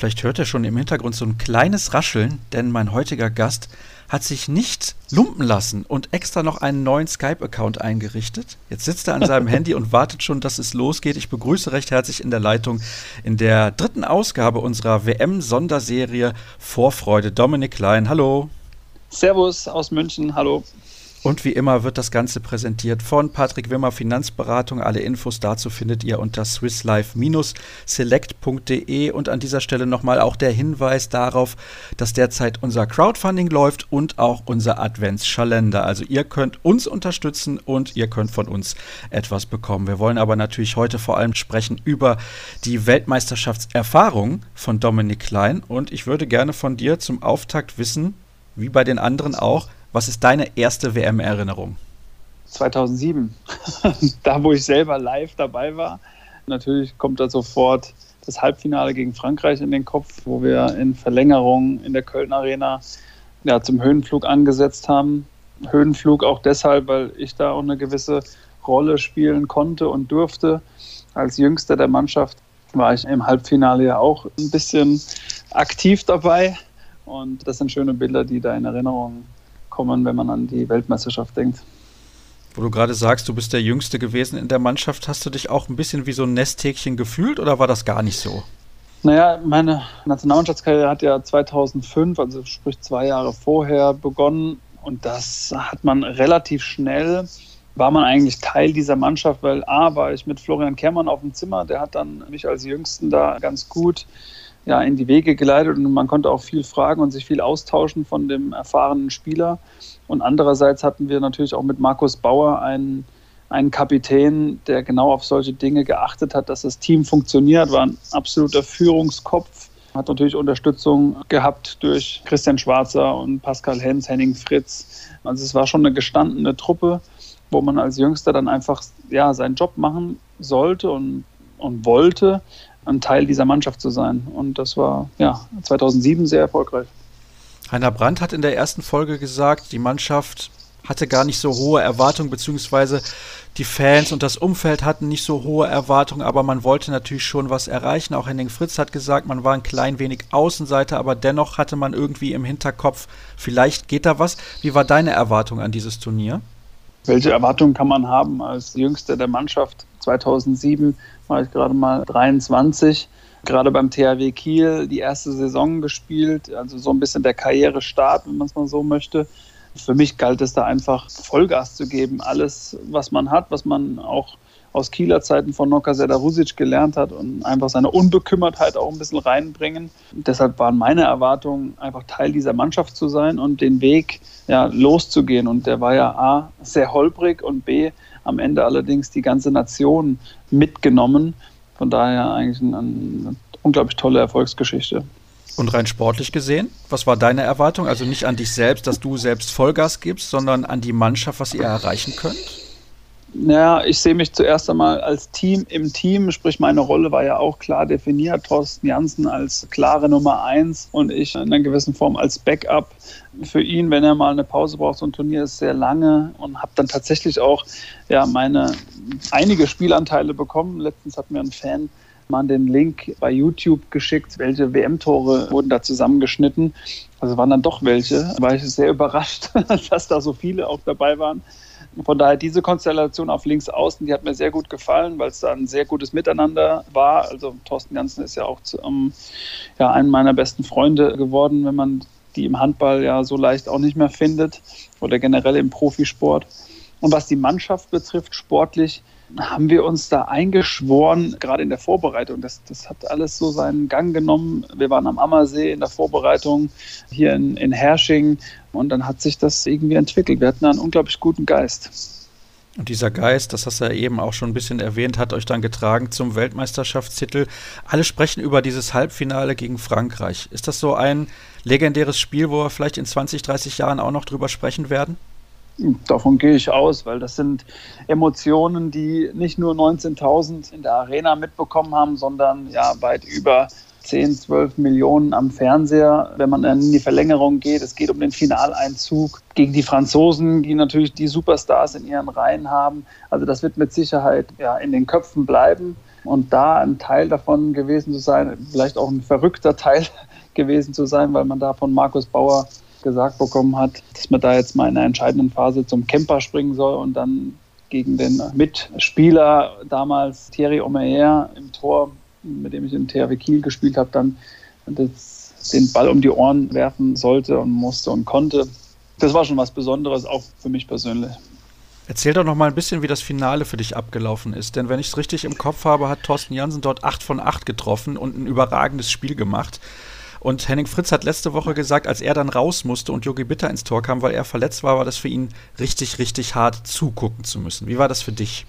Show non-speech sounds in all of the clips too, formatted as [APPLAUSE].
Vielleicht hört er schon im Hintergrund so ein kleines Rascheln, denn mein heutiger Gast hat sich nicht lumpen lassen und extra noch einen neuen Skype-Account eingerichtet. Jetzt sitzt er an seinem [LAUGHS] Handy und wartet schon, dass es losgeht. Ich begrüße recht herzlich in der Leitung in der dritten Ausgabe unserer WM-Sonderserie Vorfreude Dominik Klein. Hallo. Servus aus München. Hallo. Und wie immer wird das Ganze präsentiert von Patrick Wimmer Finanzberatung. Alle Infos dazu findet ihr unter swisslife-select.de. Und an dieser Stelle nochmal auch der Hinweis darauf, dass derzeit unser Crowdfunding läuft und auch unser Adventsschalender. Also ihr könnt uns unterstützen und ihr könnt von uns etwas bekommen. Wir wollen aber natürlich heute vor allem sprechen über die Weltmeisterschaftserfahrung von Dominik Klein. Und ich würde gerne von dir zum Auftakt wissen, wie bei den anderen auch, was ist deine erste WM-Erinnerung? 2007, [LAUGHS] da wo ich selber live dabei war. Natürlich kommt da sofort das Halbfinale gegen Frankreich in den Kopf, wo wir in Verlängerung in der Köln Arena ja, zum Höhenflug angesetzt haben. Höhenflug auch deshalb, weil ich da auch eine gewisse Rolle spielen konnte und durfte. Als Jüngster der Mannschaft war ich im Halbfinale ja auch ein bisschen aktiv dabei. Und das sind schöne Bilder, die da in Erinnerung kommen, wenn man an die Weltmeisterschaft denkt. Wo du gerade sagst, du bist der Jüngste gewesen in der Mannschaft, hast du dich auch ein bisschen wie so ein Nesthäkchen gefühlt oder war das gar nicht so? Naja, meine Nationalmannschaftskarriere hat ja 2005, also sprich zwei Jahre vorher, begonnen und das hat man relativ schnell, war man eigentlich Teil dieser Mannschaft, weil A, war ich mit Florian Kermann auf dem Zimmer, der hat dann mich als Jüngsten da ganz gut ja, in die Wege geleitet und man konnte auch viel fragen und sich viel austauschen von dem erfahrenen Spieler. Und andererseits hatten wir natürlich auch mit Markus Bauer einen, einen Kapitän, der genau auf solche Dinge geachtet hat, dass das Team funktioniert, war ein absoluter Führungskopf, hat natürlich Unterstützung gehabt durch Christian Schwarzer und Pascal Hens, Henning Fritz. Also es war schon eine gestandene Truppe, wo man als Jüngster dann einfach ja, seinen Job machen sollte und, und wollte ein Teil dieser Mannschaft zu sein. Und das war ja 2007 sehr erfolgreich. Heiner Brandt hat in der ersten Folge gesagt, die Mannschaft hatte gar nicht so hohe Erwartungen, beziehungsweise die Fans und das Umfeld hatten nicht so hohe Erwartungen, aber man wollte natürlich schon was erreichen. Auch Henning Fritz hat gesagt, man war ein klein wenig Außenseiter, aber dennoch hatte man irgendwie im Hinterkopf, vielleicht geht da was. Wie war deine Erwartung an dieses Turnier? Welche Erwartungen kann man haben als Jüngster der Mannschaft? 2007 war ich gerade mal 23, gerade beim THW Kiel die erste Saison gespielt, also so ein bisschen der Karrierestart, wenn man es mal so möchte. Für mich galt es da einfach Vollgas zu geben, alles, was man hat, was man auch aus Kieler Zeiten von Noka Sedarusic gelernt hat und einfach seine Unbekümmertheit auch ein bisschen reinbringen. deshalb waren meine Erwartungen, einfach Teil dieser Mannschaft zu sein und den Weg ja, loszugehen. Und der war ja A, sehr holprig und B, am Ende allerdings die ganze Nation mitgenommen. Von daher eigentlich eine, eine unglaublich tolle Erfolgsgeschichte. Und rein sportlich gesehen, was war deine Erwartung? Also nicht an dich selbst, dass du selbst Vollgas gibst, sondern an die Mannschaft, was ihr erreichen könnt? Naja, ich sehe mich zuerst einmal als Team im Team, sprich meine Rolle war ja auch klar definiert. Thorsten Janssen als klare Nummer eins und ich in einer gewissen Form als Backup für ihn, wenn er mal eine Pause braucht. So ein Turnier ist sehr lange und habe dann tatsächlich auch ja, meine einige Spielanteile bekommen. Letztens hat mir ein Fan mal den Link bei YouTube geschickt, welche WM-Tore wurden da zusammengeschnitten. Also waren dann doch welche. War ich sehr überrascht, [LAUGHS] dass da so viele auch dabei waren. Von daher diese Konstellation auf links außen, die hat mir sehr gut gefallen, weil es da ein sehr gutes Miteinander war. Also Thorsten Janssen ist ja auch zu, um, ja, einen meiner besten Freunde geworden, wenn man die im Handball ja so leicht auch nicht mehr findet oder generell im Profisport. Und was die Mannschaft betrifft, sportlich, haben wir uns da eingeschworen, gerade in der Vorbereitung. Das, das hat alles so seinen Gang genommen. Wir waren am Ammersee in der Vorbereitung hier in, in Hersching und dann hat sich das irgendwie entwickelt. Wir hatten einen unglaublich guten Geist. Und dieser Geist, das hast du ja eben auch schon ein bisschen erwähnt, hat euch dann getragen zum Weltmeisterschaftstitel. Alle sprechen über dieses Halbfinale gegen Frankreich. Ist das so ein legendäres Spiel, wo wir vielleicht in 20, 30 Jahren auch noch drüber sprechen werden? Davon gehe ich aus, weil das sind Emotionen, die nicht nur 19.000 in der Arena mitbekommen haben, sondern ja weit über 10, 12 Millionen am Fernseher, wenn man in die Verlängerung geht. Es geht um den Finaleinzug gegen die Franzosen, die natürlich die Superstars in ihren Reihen haben. Also das wird mit Sicherheit ja, in den Köpfen bleiben. Und da ein Teil davon gewesen zu sein, vielleicht auch ein verrückter Teil [LAUGHS] gewesen zu sein, weil man da von Markus Bauer gesagt bekommen hat, dass man da jetzt mal in einer entscheidenden Phase zum Camper springen soll und dann gegen den Mitspieler damals Thierry Omeyer im Tor, mit dem ich in THW Kiel gespielt habe, dann das, den Ball um die Ohren werfen sollte und musste und konnte. Das war schon was Besonderes, auch für mich persönlich. Erzähl doch noch mal ein bisschen, wie das Finale für dich abgelaufen ist. Denn wenn ich es richtig im Kopf habe, hat Thorsten Jansen dort 8 von 8 getroffen und ein überragendes Spiel gemacht. Und Henning Fritz hat letzte Woche gesagt, als er dann raus musste und Jogi Bitter ins Tor kam, weil er verletzt war, war das für ihn richtig, richtig hart zugucken zu müssen. Wie war das für dich?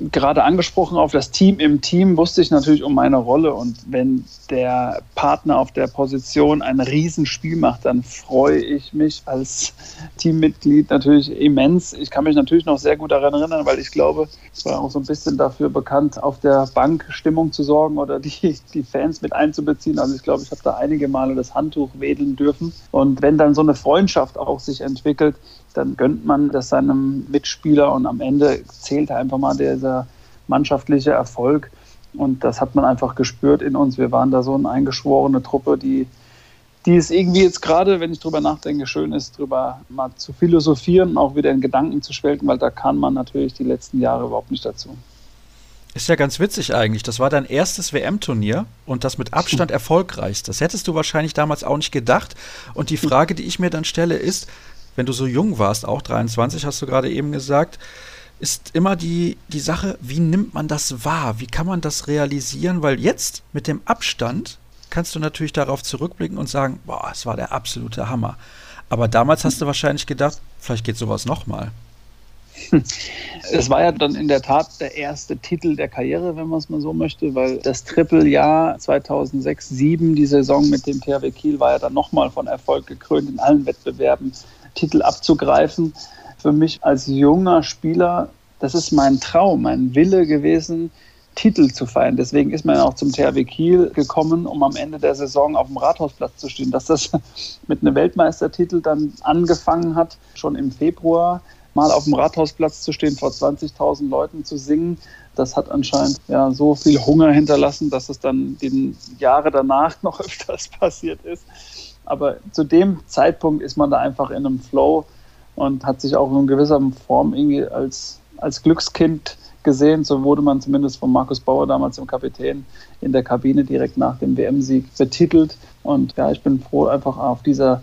Gerade angesprochen auf das Team im Team, wusste ich natürlich um meine Rolle. Und wenn der Partner auf der Position ein Riesenspiel macht, dann freue ich mich als Teammitglied natürlich immens. Ich kann mich natürlich noch sehr gut daran erinnern, weil ich glaube, es war auch so ein bisschen dafür bekannt, auf der Bank Stimmung zu sorgen oder die, die Fans mit einzubeziehen. Also ich glaube, ich habe da einige Male das Handtuch wedeln dürfen. Und wenn dann so eine Freundschaft auch sich entwickelt, dann gönnt man das seinem Mitspieler und am Ende zählt einfach mal dieser mannschaftliche Erfolg. Und das hat man einfach gespürt in uns. Wir waren da so eine eingeschworene Truppe, die, die es irgendwie jetzt gerade, wenn ich drüber nachdenke, schön ist, drüber mal zu philosophieren, auch wieder in Gedanken zu schwelgen, weil da kann man natürlich die letzten Jahre überhaupt nicht dazu. Ist ja ganz witzig eigentlich. Das war dein erstes WM-Turnier und das mit Abstand [LAUGHS] erfolgreichst. Das hättest du wahrscheinlich damals auch nicht gedacht. Und die Frage, die ich mir dann stelle, ist, wenn du so jung warst, auch 23 hast du gerade eben gesagt, ist immer die, die Sache, wie nimmt man das wahr? Wie kann man das realisieren? Weil jetzt mit dem Abstand kannst du natürlich darauf zurückblicken und sagen, boah, es war der absolute Hammer. Aber damals hast du wahrscheinlich gedacht, vielleicht geht sowas nochmal. [LAUGHS] Es war ja dann in der Tat der erste Titel der Karriere, wenn man es mal so möchte, weil das Trippeljahr 2006-2007, die Saison mit dem THW Kiel, war ja dann nochmal von Erfolg gekrönt in allen Wettbewerben. Titel abzugreifen. Für mich als junger Spieler, das ist mein Traum, mein Wille gewesen, Titel zu feiern. Deswegen ist man auch zum THW Kiel gekommen, um am Ende der Saison auf dem Rathausplatz zu stehen. Dass das [LAUGHS] mit einem Weltmeistertitel dann angefangen hat, schon im Februar mal auf dem Rathausplatz zu stehen, vor 20.000 Leuten zu singen, das hat anscheinend ja so viel Hunger hinterlassen, dass es dann die Jahre danach [LAUGHS] noch öfters passiert ist. Aber zu dem Zeitpunkt ist man da einfach in einem Flow und hat sich auch in gewisser Form irgendwie als, als Glückskind gesehen. So wurde man zumindest von Markus Bauer damals im Kapitän in der Kabine direkt nach dem WM-Sieg betitelt. Und ja, ich bin froh, einfach auf dieser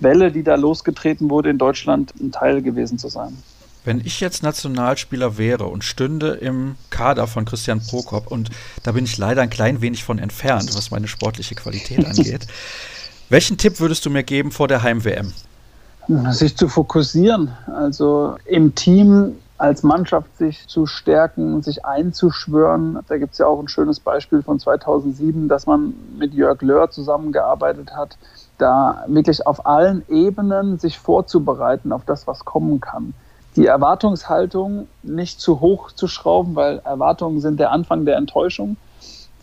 Welle, die da losgetreten wurde in Deutschland, ein Teil gewesen zu sein. Wenn ich jetzt Nationalspieler wäre und stünde im Kader von Christian Prokop, und da bin ich leider ein klein wenig von entfernt, was meine sportliche Qualität [LAUGHS] angeht, welchen Tipp würdest du mir geben vor der Heim-WM? Sich zu fokussieren, also im Team als Mannschaft sich zu stärken, sich einzuschwören. Da gibt es ja auch ein schönes Beispiel von 2007, dass man mit Jörg Löhr zusammengearbeitet hat, da wirklich auf allen Ebenen sich vorzubereiten auf das, was kommen kann. Die Erwartungshaltung nicht zu hoch zu schrauben, weil Erwartungen sind der Anfang der Enttäuschung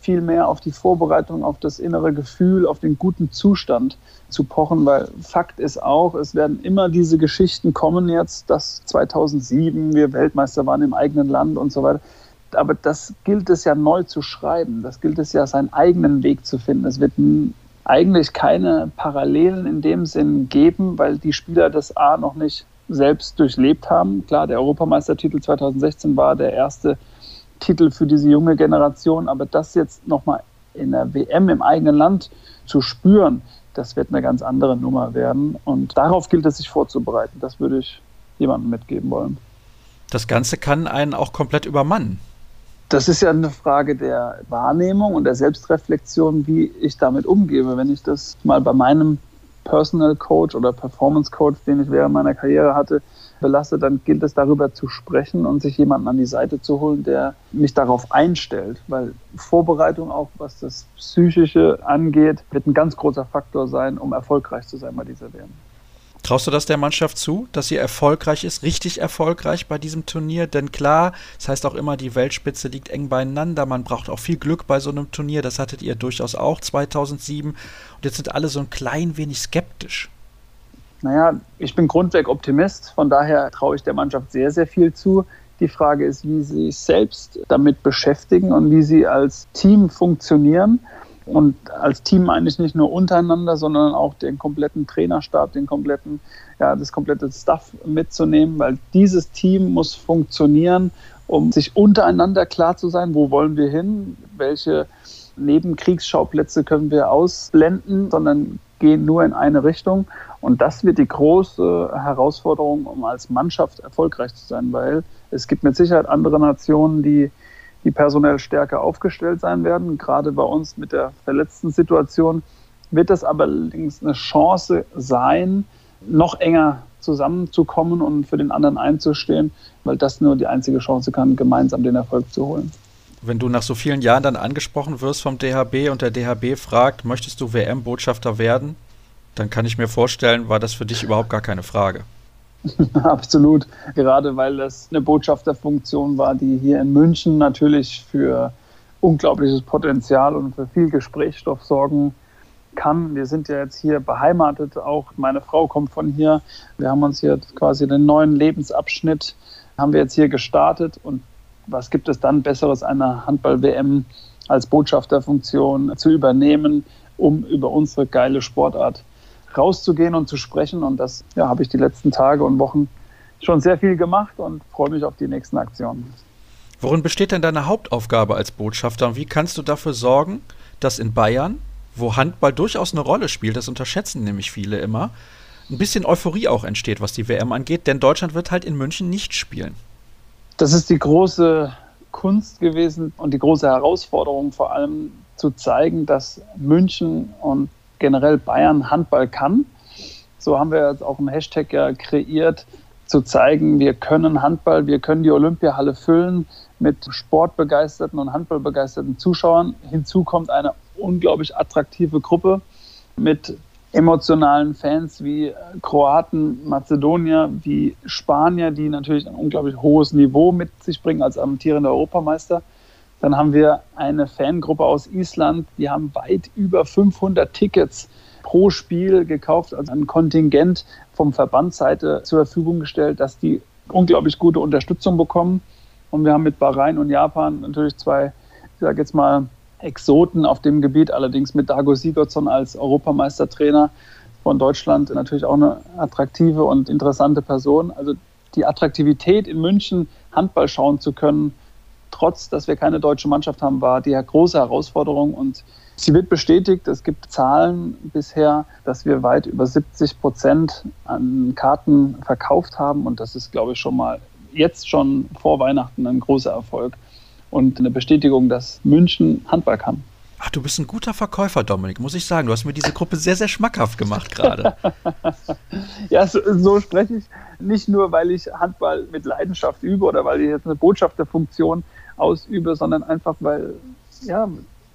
viel mehr auf die Vorbereitung, auf das innere Gefühl, auf den guten Zustand zu pochen, weil Fakt ist auch, es werden immer diese Geschichten kommen jetzt, dass 2007 wir Weltmeister waren im eigenen Land und so weiter. Aber das gilt es ja neu zu schreiben. Das gilt es ja, seinen eigenen Weg zu finden. Es wird eigentlich keine Parallelen in dem Sinn geben, weil die Spieler das A noch nicht selbst durchlebt haben. Klar, der Europameistertitel 2016 war der erste Titel für diese junge Generation. Aber das jetzt nochmal in der WM im eigenen Land zu spüren, das wird eine ganz andere Nummer werden. Und darauf gilt es sich vorzubereiten. Das würde ich jemandem mitgeben wollen. Das Ganze kann einen auch komplett übermannen. Das ist ja eine Frage der Wahrnehmung und der Selbstreflexion, wie ich damit umgehe. Wenn ich das mal bei meinem Personal Coach oder Performance Coach, den ich während meiner Karriere hatte, belastet, dann gilt es darüber zu sprechen und sich jemanden an die Seite zu holen, der mich darauf einstellt. Weil Vorbereitung auch, was das Psychische angeht, wird ein ganz großer Faktor sein, um erfolgreich zu sein bei dieser WM. Traust du das der Mannschaft zu, dass sie erfolgreich ist, richtig erfolgreich bei diesem Turnier? Denn klar, das heißt auch immer, die Weltspitze liegt eng beieinander. Man braucht auch viel Glück bei so einem Turnier. Das hattet ihr durchaus auch 2007. Und jetzt sind alle so ein klein wenig skeptisch. Naja, ich bin grundweg Optimist, von daher traue ich der Mannschaft sehr, sehr viel zu. Die Frage ist, wie sie sich selbst damit beschäftigen und wie sie als Team funktionieren. Und als Team meine ich nicht nur untereinander, sondern auch den kompletten Trainerstab, den kompletten, ja, das komplette Staff mitzunehmen, weil dieses Team muss funktionieren, um sich untereinander klar zu sein, wo wollen wir hin, welche Nebenkriegsschauplätze können wir ausblenden, sondern gehen nur in eine Richtung. Und das wird die große Herausforderung, um als Mannschaft erfolgreich zu sein, weil es gibt mit Sicherheit andere Nationen, die, die personell stärker aufgestellt sein werden. Gerade bei uns mit der verletzten Situation wird das allerdings eine Chance sein, noch enger zusammenzukommen und für den anderen einzustehen, weil das nur die einzige Chance kann, gemeinsam den Erfolg zu holen. Wenn du nach so vielen Jahren dann angesprochen wirst vom DHB und der DHB fragt, möchtest du WM-Botschafter werden, dann kann ich mir vorstellen, war das für dich überhaupt gar keine Frage. [LAUGHS] Absolut, gerade weil das eine Botschafterfunktion war, die hier in München natürlich für unglaubliches Potenzial und für viel Gesprächsstoff sorgen kann. Wir sind ja jetzt hier beheimatet, auch meine Frau kommt von hier. Wir haben uns hier quasi den neuen Lebensabschnitt, haben wir jetzt hier gestartet und was gibt es dann Besseres, eine Handball-WM als Botschafterfunktion zu übernehmen, um über unsere geile Sportart rauszugehen und zu sprechen. Und das ja, habe ich die letzten Tage und Wochen schon sehr viel gemacht und freue mich auf die nächsten Aktionen. Worin besteht denn deine Hauptaufgabe als Botschafter und wie kannst du dafür sorgen, dass in Bayern, wo Handball durchaus eine Rolle spielt, das unterschätzen nämlich viele immer, ein bisschen Euphorie auch entsteht, was die WM angeht, denn Deutschland wird halt in München nicht spielen. Das ist die große Kunst gewesen und die große Herausforderung vor allem zu zeigen, dass München und generell Bayern Handball kann. So haben wir jetzt auch einen Hashtag ja kreiert, zu zeigen, wir können Handball, wir können die Olympiahalle füllen mit sportbegeisterten und handballbegeisterten Zuschauern. Hinzu kommt eine unglaublich attraktive Gruppe mit emotionalen Fans wie Kroaten, Mazedonier, wie Spanier, die natürlich ein unglaublich hohes Niveau mit sich bringen als amtierender Europameister. Dann haben wir eine Fangruppe aus Island, die haben weit über 500 Tickets pro Spiel gekauft, also ein Kontingent vom Verbandsseite zur Verfügung gestellt, dass die unglaublich gute Unterstützung bekommen. Und wir haben mit Bahrain und Japan natürlich zwei, ich sage jetzt mal, Exoten auf dem Gebiet, allerdings mit Dago Sigurdsson als Europameistertrainer von Deutschland natürlich auch eine attraktive und interessante Person. Also die Attraktivität in München Handball schauen zu können, trotz dass wir keine deutsche Mannschaft haben, war die große Herausforderung und sie wird bestätigt. Es gibt Zahlen bisher, dass wir weit über 70 Prozent an Karten verkauft haben und das ist, glaube ich, schon mal jetzt schon vor Weihnachten ein großer Erfolg und eine Bestätigung, dass München Handball kann. Ach, du bist ein guter Verkäufer, Dominik, muss ich sagen. Du hast mir diese Gruppe sehr, sehr schmackhaft gemacht gerade. [LAUGHS] ja, so, so, spreche ich nicht nur, weil ich Handball mit Leidenschaft übe oder weil ich jetzt eine Botschafterfunktion ausübe, sondern einfach, weil, ja,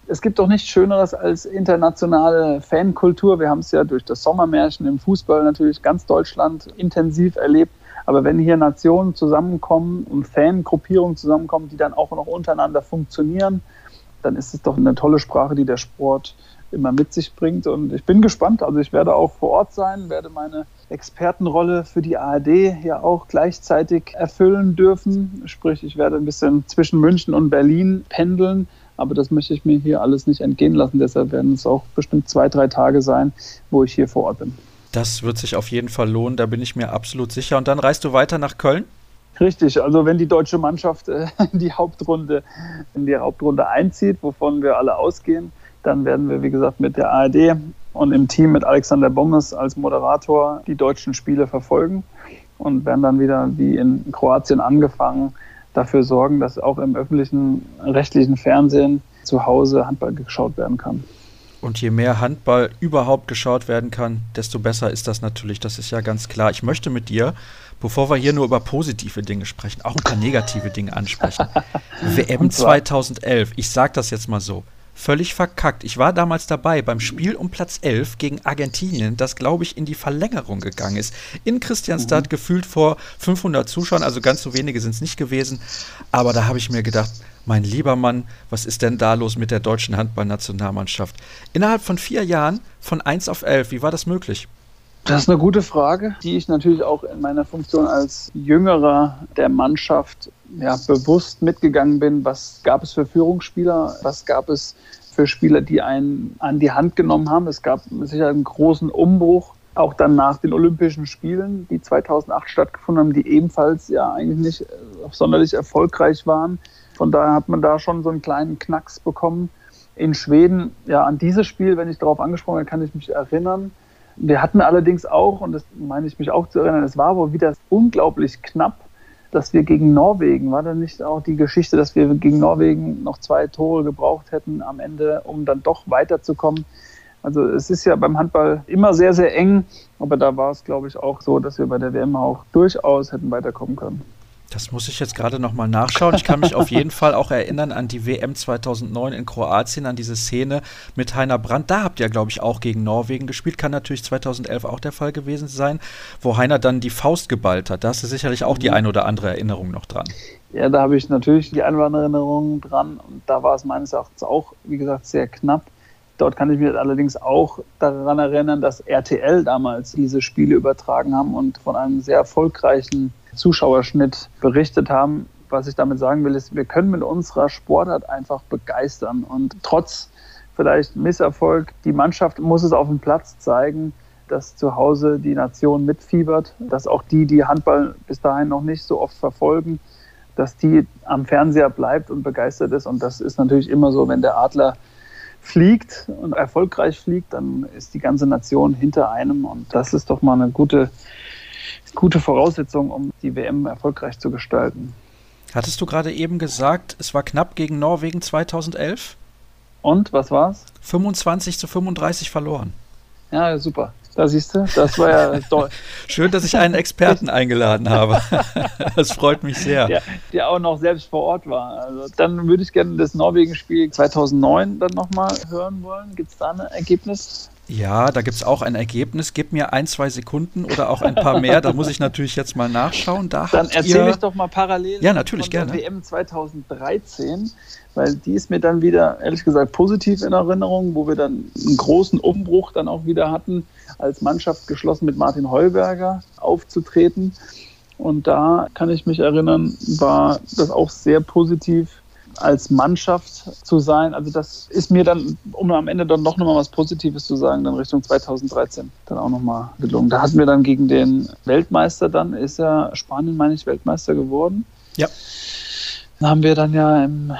es gibt doch nichts Schöneres als internationale Fankultur. Wir haben es ja durch das Sommermärchen im Fußball natürlich ganz Deutschland intensiv erlebt. Aber wenn hier Nationen zusammenkommen und Fangruppierungen zusammenkommen, die dann auch noch untereinander funktionieren, dann ist es doch eine tolle Sprache, die der Sport immer mit sich bringt. Und ich bin gespannt. Also ich werde auch vor Ort sein, werde meine Expertenrolle für die ARD ja auch gleichzeitig erfüllen dürfen. Sprich, ich werde ein bisschen zwischen München und Berlin pendeln. Aber das möchte ich mir hier alles nicht entgehen lassen. Deshalb werden es auch bestimmt zwei, drei Tage sein, wo ich hier vor Ort bin. Das wird sich auf jeden Fall lohnen, da bin ich mir absolut sicher. Und dann reist du weiter nach Köln? Richtig, also wenn die deutsche Mannschaft äh, in [LAUGHS] die Hauptrunde, in die Hauptrunde einzieht, wovon wir alle ausgehen, dann werden wir, wie gesagt, mit der ARD und im Team mit Alexander Bommes als Moderator die deutschen Spiele verfolgen und werden dann wieder wie in Kroatien angefangen dafür sorgen, dass auch im öffentlichen rechtlichen Fernsehen zu Hause Handball geschaut werden kann. Und je mehr Handball überhaupt geschaut werden kann, desto besser ist das natürlich. Das ist ja ganz klar. Ich möchte mit dir, bevor wir hier nur über positive Dinge sprechen, auch ein paar negative Dinge ansprechen. [LAUGHS] WM 2011, ich sage das jetzt mal so, völlig verkackt. Ich war damals dabei beim Spiel um Platz 11 gegen Argentinien, das glaube ich in die Verlängerung gegangen ist. In Christianstadt mhm. gefühlt vor 500 Zuschauern, also ganz so wenige sind es nicht gewesen. Aber da habe ich mir gedacht, mein lieber Mann, was ist denn da los mit der deutschen Handballnationalmannschaft? Innerhalb von vier Jahren von 1 auf 11, wie war das möglich? Das ist eine gute Frage, die ich natürlich auch in meiner Funktion als Jüngerer der Mannschaft ja, bewusst mitgegangen bin. Was gab es für Führungsspieler? Was gab es für Spieler, die einen an die Hand genommen haben? Es gab sicher einen großen Umbruch, auch dann nach den Olympischen Spielen, die 2008 stattgefunden haben, die ebenfalls ja eigentlich nicht sonderlich erfolgreich waren. Von daher hat man da schon so einen kleinen Knacks bekommen. In Schweden, ja, an dieses Spiel, wenn ich darauf angesprochen habe, kann ich mich erinnern. Wir hatten allerdings auch, und das meine ich mich auch zu erinnern, es war wohl wieder unglaublich knapp, dass wir gegen Norwegen, war da nicht auch die Geschichte, dass wir gegen Norwegen noch zwei Tore gebraucht hätten am Ende, um dann doch weiterzukommen? Also es ist ja beim Handball immer sehr, sehr eng, aber da war es, glaube ich, auch so, dass wir bei der WM auch durchaus hätten weiterkommen können. Das muss ich jetzt gerade nochmal nachschauen. Ich kann mich auf jeden Fall auch erinnern an die WM 2009 in Kroatien, an diese Szene mit Heiner Brandt. Da habt ihr, glaube ich, auch gegen Norwegen gespielt. Kann natürlich 2011 auch der Fall gewesen sein, wo Heiner dann die Faust geballt hat. Da hast du sicherlich auch die mhm. ein oder andere Erinnerung noch dran. Ja, da habe ich natürlich die ein oder andere Erinnerung dran. Und da war es meines Erachtens auch, wie gesagt, sehr knapp. Dort kann ich mich allerdings auch daran erinnern, dass RTL damals diese Spiele übertragen haben und von einem sehr erfolgreichen Zuschauerschnitt berichtet haben. Was ich damit sagen will, ist, wir können mit unserer Sportart einfach begeistern und trotz vielleicht Misserfolg, die Mannschaft muss es auf dem Platz zeigen, dass zu Hause die Nation mitfiebert, dass auch die, die Handball bis dahin noch nicht so oft verfolgen, dass die am Fernseher bleibt und begeistert ist. Und das ist natürlich immer so, wenn der Adler fliegt und erfolgreich fliegt, dann ist die ganze Nation hinter einem. Und das ist doch mal eine gute gute Voraussetzung, um die WM erfolgreich zu gestalten. Hattest du gerade eben gesagt, es war knapp gegen Norwegen 2011? Und was war's? 25 zu 35 verloren. Ja, super. Da siehst du, das war ja [LAUGHS] toll. Schön, dass ich einen Experten eingeladen habe. [LAUGHS] Das freut mich sehr. Der, der, auch noch selbst vor Ort war. Also dann würde ich gerne das Norwegen-Spiel 2009 dann nochmal hören wollen. Gibt es da ein Ergebnis? Ja, da gibt es auch ein Ergebnis. Gib mir ein, zwei Sekunden oder auch ein paar mehr. Da muss ich natürlich jetzt mal nachschauen. Da Dann erzähle ich doch mal parallel ja, natürlich, von der gerne. WM 2013, weil die ist mir dann wieder, ehrlich gesagt, positiv in Erinnerung, wo wir dann einen großen Umbruch dann auch wieder hatten, als Mannschaft geschlossen mit Martin Heuberger aufzutreten. Und da kann ich mich erinnern, war das auch sehr positiv als Mannschaft zu sein. Also das ist mir dann, um am Ende dann doch nochmal was Positives zu sagen, dann Richtung 2013 dann auch nochmal gelungen. Da hatten wir dann gegen den Weltmeister dann, ist ja Spanien, meine ich, Weltmeister geworden. Ja. Da haben wir dann ja im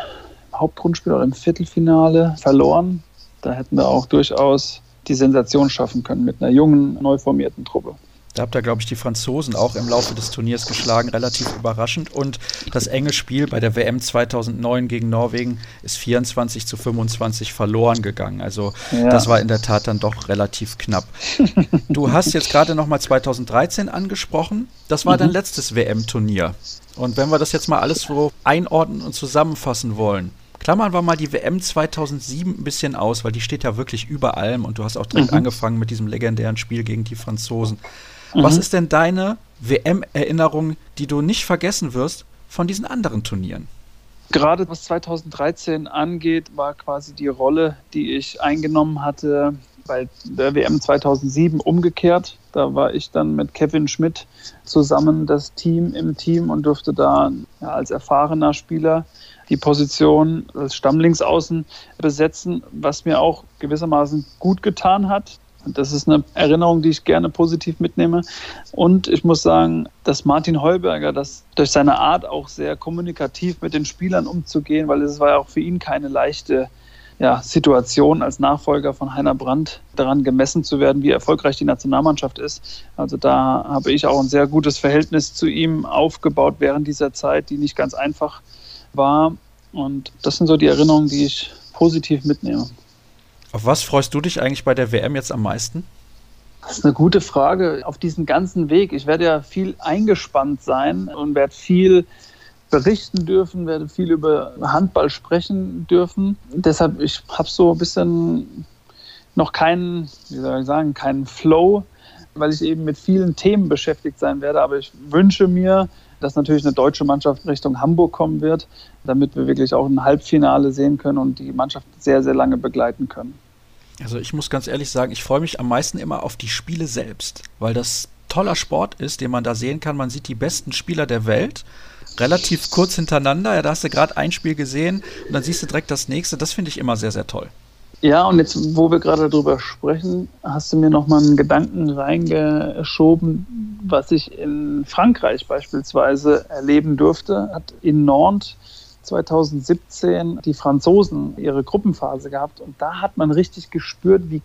Hauptrundspiel oder im Viertelfinale verloren. Da hätten wir auch durchaus die Sensation schaffen können mit einer jungen, neu formierten Truppe. Da habt ihr, glaube ich, die Franzosen auch im Laufe des Turniers geschlagen, relativ überraschend. Und das enge Spiel bei der WM 2009 gegen Norwegen ist 24 zu 25 verloren gegangen. Also ja. das war in der Tat dann doch relativ knapp. du hast jetzt gerade noch mal 2013 angesprochen. Das war mhm. dein letztes WM-Turnier. Und wenn wir das jetzt mal alles so einordnen und zusammenfassen wollen, klammern wir mal die WM 2007 ein bisschen aus, weil die steht ja wirklich über allem und du hast auch direkt mhm. angefangen mit diesem legendären Spiel gegen die Franzosen. Mhm. Was ist denn deine WM-Erinnerung, die du nicht vergessen wirst von diesen anderen Turnieren? Gerade was 2013 angeht, war quasi die Rolle, die ich eingenommen hatte bei der WM 2007 umgekehrt. Da war ich dann mit Kevin Schmidt zusammen das Team im Team und durfte da ja, als erfahrener Spieler die Position als Stammlinksaußen besetzen, was mir auch gewissermaßen gut getan hat. Das ist eine Erinnerung, die ich gerne positiv mitnehme. Und ich muss sagen, dass Martin Heuberger das durch seine Art auch sehr kommunikativ mit den Spielern umzugehen, weil es war ja auch für ihn keine leichte ja, Situation als Nachfolger von Heiner Brandt daran gemessen zu werden, wie erfolgreich die Nationalmannschaft ist. Also da habe ich auch ein sehr gutes Verhältnis zu ihm aufgebaut während dieser Zeit, die nicht ganz einfach war. Und das sind so die Erinnerungen, die ich positiv mitnehme. Auf was freust du dich eigentlich bei der WM jetzt am meisten? Das ist eine gute Frage. Auf diesen ganzen Weg. Ich werde ja viel eingespannt sein und werde viel berichten dürfen, werde viel über Handball sprechen dürfen. Deshalb, ich habe so ein bisschen noch keinen, wie soll ich sagen, keinen Flow, weil ich eben mit vielen Themen beschäftigt sein werde. Aber ich wünsche mir, dass natürlich eine deutsche Mannschaft Richtung Hamburg kommen wird, damit wir wirklich auch ein Halbfinale sehen können und die Mannschaft sehr, sehr lange begleiten können. Also ich muss ganz ehrlich sagen, ich freue mich am meisten immer auf die Spiele selbst, weil das toller Sport ist, den man da sehen kann. Man sieht die besten Spieler der Welt relativ kurz hintereinander. Ja, da hast du gerade ein Spiel gesehen und dann siehst du direkt das nächste. Das finde ich immer sehr, sehr toll. Ja, und jetzt, wo wir gerade darüber sprechen, hast du mir nochmal einen Gedanken reingeschoben, was ich in Frankreich beispielsweise erleben durfte. Hat in Nantes 2017 die Franzosen ihre Gruppenphase gehabt und da hat man richtig gespürt, wie,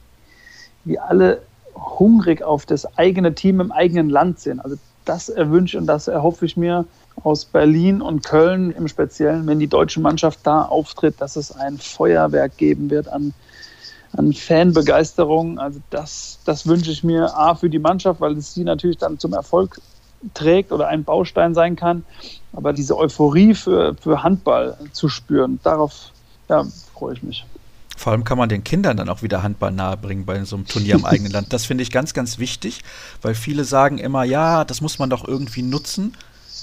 wie alle hungrig auf das eigene Team im eigenen Land sind. Also das erwünsche und das erhoffe ich mir aus Berlin und Köln im Speziellen, wenn die deutsche Mannschaft da auftritt, dass es ein Feuerwerk geben wird an, an Fanbegeisterung. Also das, das wünsche ich mir A für die Mannschaft, weil es sie natürlich dann zum Erfolg trägt oder ein Baustein sein kann. Aber diese Euphorie für, für Handball zu spüren, darauf ja, freue ich mich. Vor allem kann man den Kindern dann auch wieder Handball nahebringen bei so einem Turnier im eigenen Land. Das finde ich ganz, ganz wichtig, weil viele sagen immer, ja, das muss man doch irgendwie nutzen.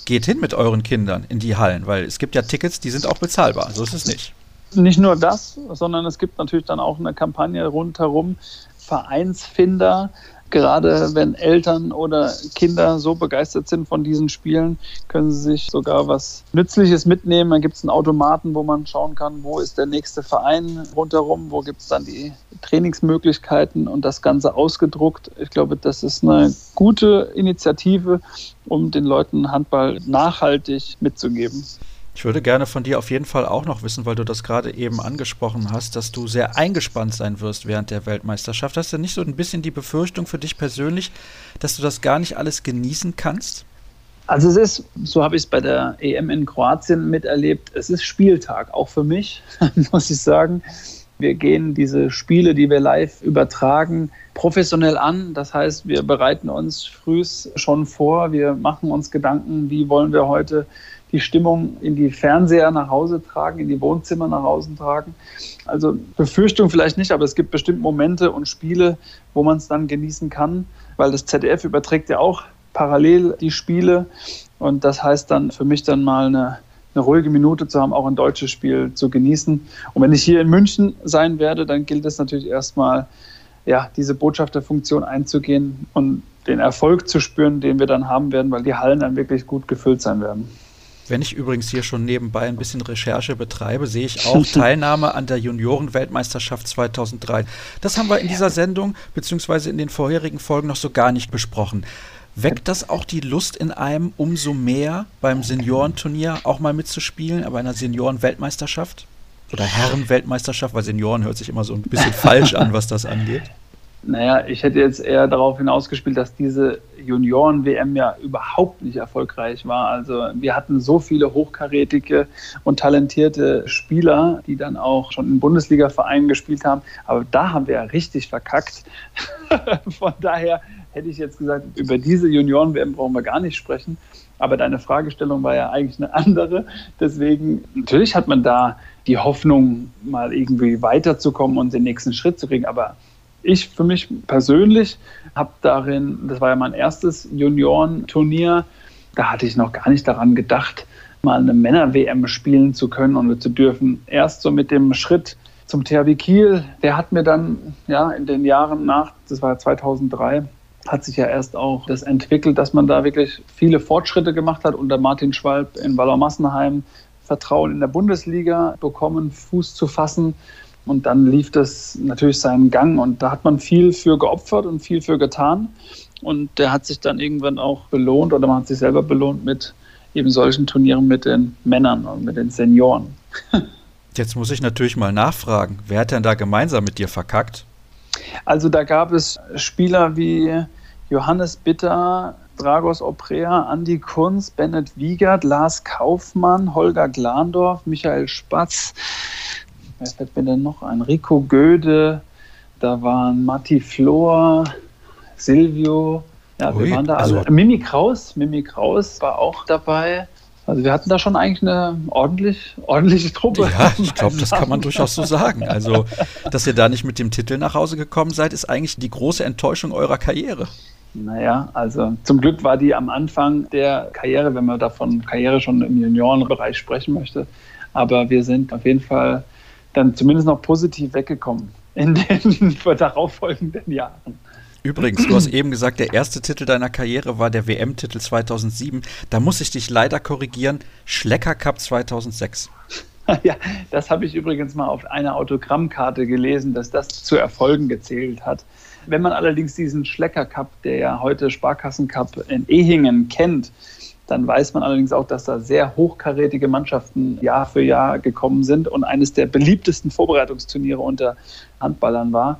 Geht hin mit euren Kindern in die Hallen, weil es gibt ja Tickets, die sind auch bezahlbar. So ist es nicht. Nicht nur das, sondern es gibt natürlich dann auch eine Kampagne rundherum, Vereinsfinder, Gerade wenn Eltern oder Kinder so begeistert sind von diesen Spielen, können sie sich sogar was Nützliches mitnehmen. Dann gibt es einen Automaten, wo man schauen kann, wo ist der nächste Verein rundherum, wo gibt es dann die Trainingsmöglichkeiten und das Ganze ausgedruckt. Ich glaube, das ist eine gute Initiative, um den Leuten Handball nachhaltig mitzugeben. Ich würde gerne von dir auf jeden Fall auch noch wissen, weil du das gerade eben angesprochen hast, dass du sehr eingespannt sein wirst während der Weltmeisterschaft. Hast du nicht so ein bisschen die Befürchtung für dich persönlich, dass du das gar nicht alles genießen kannst? Also es ist, so habe ich es bei der EM in Kroatien miterlebt, es ist Spieltag, auch für mich, [LAUGHS] muss ich sagen. Wir gehen diese Spiele, die wir live übertragen, professionell an. Das heißt, wir bereiten uns frühs schon vor, wir machen uns Gedanken, wie wollen wir heute die Stimmung in die Fernseher nach Hause tragen, in die Wohnzimmer nach Hause tragen. Also Befürchtung vielleicht nicht, aber es gibt bestimmt Momente und Spiele, wo man es dann genießen kann, weil das ZDF überträgt ja auch parallel die Spiele und das heißt dann für mich dann mal eine, eine ruhige Minute zu haben, auch ein deutsches Spiel zu genießen. Und wenn ich hier in München sein werde, dann gilt es natürlich erstmal, ja, diese Botschafterfunktion einzugehen und den Erfolg zu spüren, den wir dann haben werden, weil die Hallen dann wirklich gut gefüllt sein werden. Wenn ich übrigens hier schon nebenbei ein bisschen Recherche betreibe, sehe ich auch [LAUGHS] Teilnahme an der Junioren-Weltmeisterschaft 2003. Das haben wir in dieser Sendung beziehungsweise in den vorherigen Folgen noch so gar nicht besprochen. Weckt das auch die Lust in einem umso mehr beim Seniorenturnier auch mal mitzuspielen, aber einer Senioren-Weltmeisterschaft? Oder Herren-Weltmeisterschaft, weil Senioren hört sich immer so ein bisschen [LAUGHS] falsch an, was das angeht. Naja, ich hätte jetzt eher darauf hinausgespielt, dass diese Junioren-WM ja überhaupt nicht erfolgreich war. Also wir hatten so viele hochkarätige und talentierte Spieler, die dann auch schon in Bundesliga-Vereinen gespielt haben. Aber da haben wir ja richtig verkackt. [LAUGHS] Von daher hätte ich jetzt gesagt, über diese Junioren-WM brauchen wir gar nicht sprechen. Aber deine Fragestellung war ja eigentlich eine andere. Deswegen, natürlich hat man da die Hoffnung, mal irgendwie weiterzukommen und den nächsten Schritt zu kriegen. Aber ich für mich persönlich habe darin, das war ja mein erstes Juniorenturnier, da hatte ich noch gar nicht daran gedacht, mal eine Männer-WM spielen zu können und zu dürfen. Erst so mit dem Schritt zum THW Kiel, der hat mir dann ja in den Jahren nach, das war 2003, hat sich ja erst auch das entwickelt, dass man da wirklich viele Fortschritte gemacht hat unter Martin Schwalb in Wallermassenheim, Vertrauen in der Bundesliga bekommen, Fuß zu fassen und dann lief das natürlich seinen Gang und da hat man viel für geopfert und viel für getan. Und der hat sich dann irgendwann auch belohnt oder man hat sich selber belohnt mit eben solchen Turnieren mit den Männern und mit den Senioren. [LAUGHS] Jetzt muss ich natürlich mal nachfragen, wer hat denn da gemeinsam mit dir verkackt? Also da gab es Spieler wie Johannes Bitter, Dragos Oprea, Andi Kunz, Bennett Wiegert, Lars Kaufmann, Holger Glandorf, Michael Spatz, wer fällt mir denn noch ein? Rico Göde, da waren Matti Flor, Silvio, ja, Ui, wir waren da alle. Also Mimi Kraus, Mimi Kraus war auch dabei. Also wir hatten da schon eigentlich eine ordentlich, ordentliche Truppe. Ja, ich [LAUGHS] glaube, das kann man [LAUGHS] durchaus so sagen. Also, dass ihr da nicht mit dem Titel nach Hause gekommen seid, ist eigentlich die große Enttäuschung eurer Karriere. Naja, also zum Glück war die am Anfang der Karriere, wenn man davon Karriere schon im Juniorenbereich sprechen möchte. Aber wir sind auf jeden Fall dann zumindest noch positiv weggekommen. in den [LAUGHS] darauffolgenden Jahren. Übrigens, du hast eben gesagt, der erste Titel deiner Karriere war der WM-Titel 2007. Da muss ich dich leider korrigieren. Schlecker Cup 2006. [LAUGHS] Ja, das habe ich übrigens mal auf einer Autogrammkarte gelesen, dass das zu Erfolgen gezählt hat. Wenn man allerdings diesen Schlecker Cup, der ja heute Sparkassen Cup in Ehingen kennt, dann weiß man allerdings auch, dass da sehr hochkarätige Mannschaften Jahr für Jahr gekommen sind und eines der beliebtesten Vorbereitungsturniere unter Handballern war.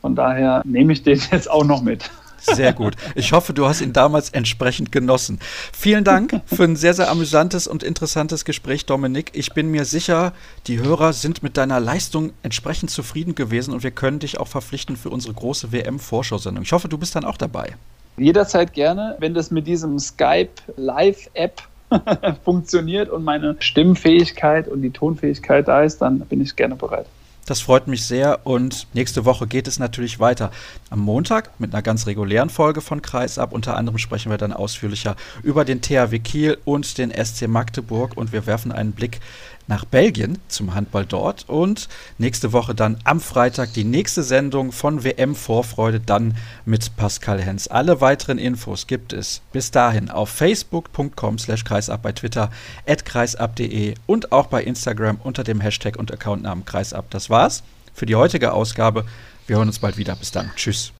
Von daher nehme ich den [LAUGHS] jetzt auch noch mit. Sehr gut. Ich hoffe, du hast ihn damals entsprechend genossen. Vielen Dank für ein sehr, sehr amüsantes und interessantes Gespräch, Dominik. Ich bin mir sicher, die Hörer sind mit deiner Leistung entsprechend zufrieden gewesen und wir können dich auch verpflichten für unsere große WM-Vorschau-Sendung. Ich hoffe, du bist dann auch dabei. Jederzeit gerne, wenn das mit diesem Skype Live-App [LAUGHS] funktioniert und meine Stimmfähigkeit und die Tonfähigkeit da ist, dann bin ich gerne bereit. Das freut mich sehr und nächste Woche geht es natürlich weiter. Am Montag mit einer ganz regulären Folge von Kreisab. Unter anderem sprechen wir dann ausführlicher über den THW Kiel und den SC Magdeburg und wir werfen einen Blick nach Belgien zum Handball dort und nächste Woche dann am Freitag die nächste Sendung von WM Vorfreude dann mit Pascal Hens. Alle weiteren Infos gibt es bis dahin auf facebook.com slash kreisab, bei Twitter at kreisab.de und auch bei Instagram unter dem Hashtag und Accountnamen kreisab. Das war's für die heutige Ausgabe. Wir hören uns bald wieder. Bis dann. Tschüss.